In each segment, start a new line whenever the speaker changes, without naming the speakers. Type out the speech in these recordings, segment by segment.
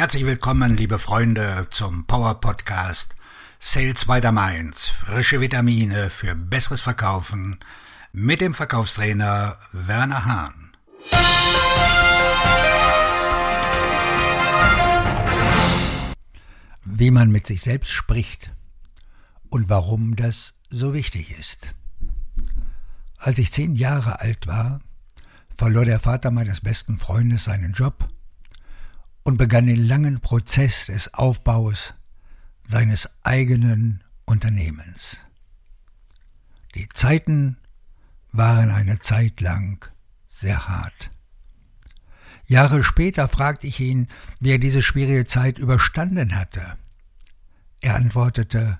Herzlich willkommen, liebe Freunde, zum Power Podcast Sales by the Mainz. Frische Vitamine für besseres Verkaufen mit dem Verkaufstrainer Werner Hahn.
Wie man mit sich selbst spricht und warum das so wichtig ist. Als ich zehn Jahre alt war, verlor der Vater meines besten Freundes seinen Job und begann den langen Prozess des Aufbaus seines eigenen Unternehmens. Die Zeiten waren eine Zeit lang sehr hart. Jahre später fragte ich ihn, wie er diese schwierige Zeit überstanden hatte. Er antwortete,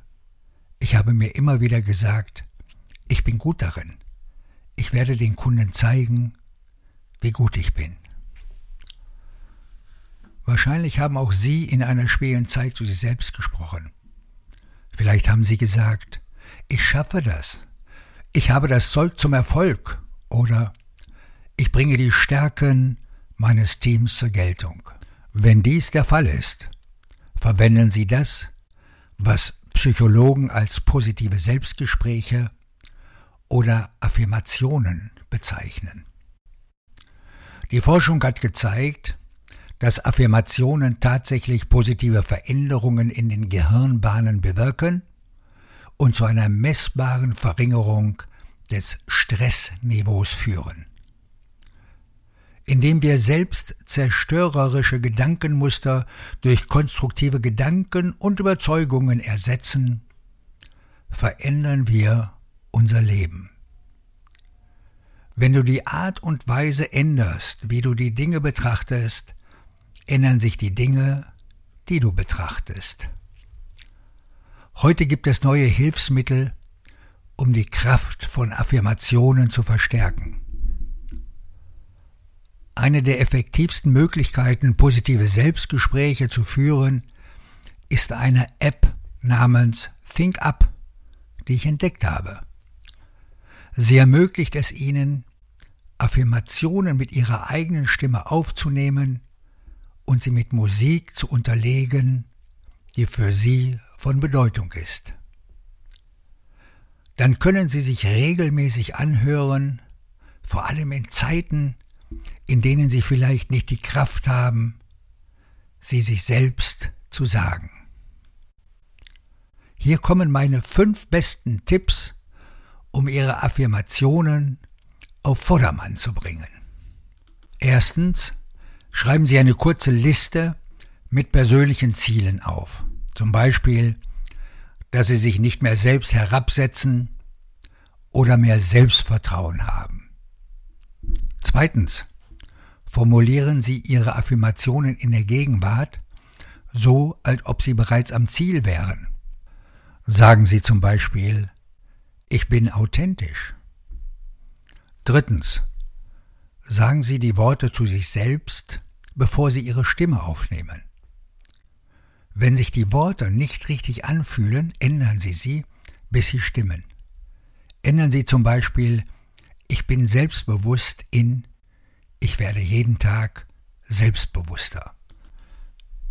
ich habe mir immer wieder gesagt, ich bin gut darin. Ich werde den Kunden zeigen, wie gut ich bin. Wahrscheinlich haben auch Sie in einer schweren Zeit zu sich selbst gesprochen. Vielleicht haben Sie gesagt, ich schaffe das, ich habe das Zeug zum Erfolg oder ich bringe die Stärken meines Teams zur Geltung. Wenn dies der Fall ist, verwenden Sie das, was Psychologen als positive Selbstgespräche oder Affirmationen bezeichnen. Die Forschung hat gezeigt, dass Affirmationen tatsächlich positive Veränderungen in den Gehirnbahnen bewirken und zu einer messbaren Verringerung des Stressniveaus führen. Indem wir selbst zerstörerische Gedankenmuster durch konstruktive Gedanken und Überzeugungen ersetzen, verändern wir unser Leben. Wenn du die Art und Weise änderst, wie du die Dinge betrachtest, ändern sich die Dinge, die du betrachtest. Heute gibt es neue Hilfsmittel, um die Kraft von Affirmationen zu verstärken. Eine der effektivsten Möglichkeiten, positive Selbstgespräche zu führen, ist eine App namens Think Up, die ich entdeckt habe. Sie ermöglicht es Ihnen, Affirmationen mit ihrer eigenen Stimme aufzunehmen und sie mit Musik zu unterlegen, die für sie von Bedeutung ist. Dann können sie sich regelmäßig anhören, vor allem in Zeiten, in denen sie vielleicht nicht die Kraft haben, sie sich selbst zu sagen. Hier kommen meine fünf besten Tipps, um Ihre Affirmationen auf Vordermann zu bringen. Erstens, schreiben Sie eine kurze Liste mit persönlichen Zielen auf. Zum Beispiel, dass Sie sich nicht mehr selbst herabsetzen oder mehr Selbstvertrauen haben. Zweitens, formulieren Sie Ihre Affirmationen in der Gegenwart so, als ob Sie bereits am Ziel wären. Sagen Sie zum Beispiel, ich bin authentisch. Drittens. Sagen Sie die Worte zu sich selbst, bevor Sie Ihre Stimme aufnehmen. Wenn sich die Worte nicht richtig anfühlen, ändern Sie sie, bis sie stimmen. Ändern Sie zum Beispiel Ich bin selbstbewusst in Ich werde jeden Tag selbstbewusster.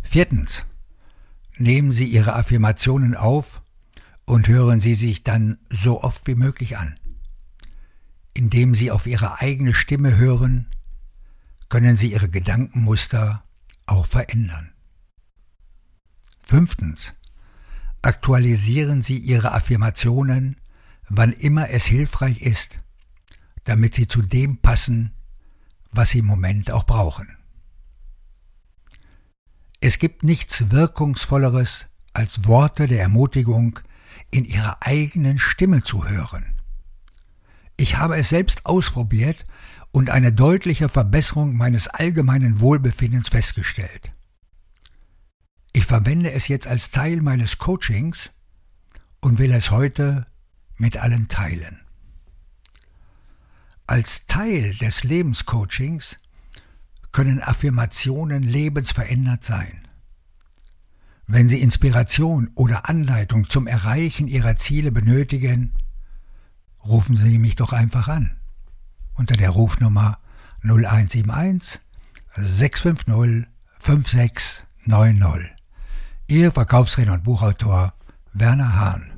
Viertens. Nehmen Sie Ihre Affirmationen auf und hören Sie sich dann so oft wie möglich an. Indem Sie auf Ihre eigene Stimme hören, können Sie Ihre Gedankenmuster auch verändern. Fünftens. Aktualisieren Sie Ihre Affirmationen, wann immer es hilfreich ist, damit sie zu dem passen, was Sie im Moment auch brauchen. Es gibt nichts Wirkungsvolleres, als Worte der Ermutigung in ihrer eigenen Stimme zu hören. Ich habe es selbst ausprobiert und eine deutliche Verbesserung meines allgemeinen Wohlbefindens festgestellt. Ich verwende es jetzt als Teil meines Coachings und will es heute mit allen teilen. Als Teil des Lebenscoachings können Affirmationen lebensverändert sein. Wenn Sie Inspiration oder Anleitung zum Erreichen Ihrer Ziele benötigen, rufen Sie mich doch einfach an unter der Rufnummer 0171 650 56 90. Ihr Verkaufsredner und Buchautor Werner Hahn.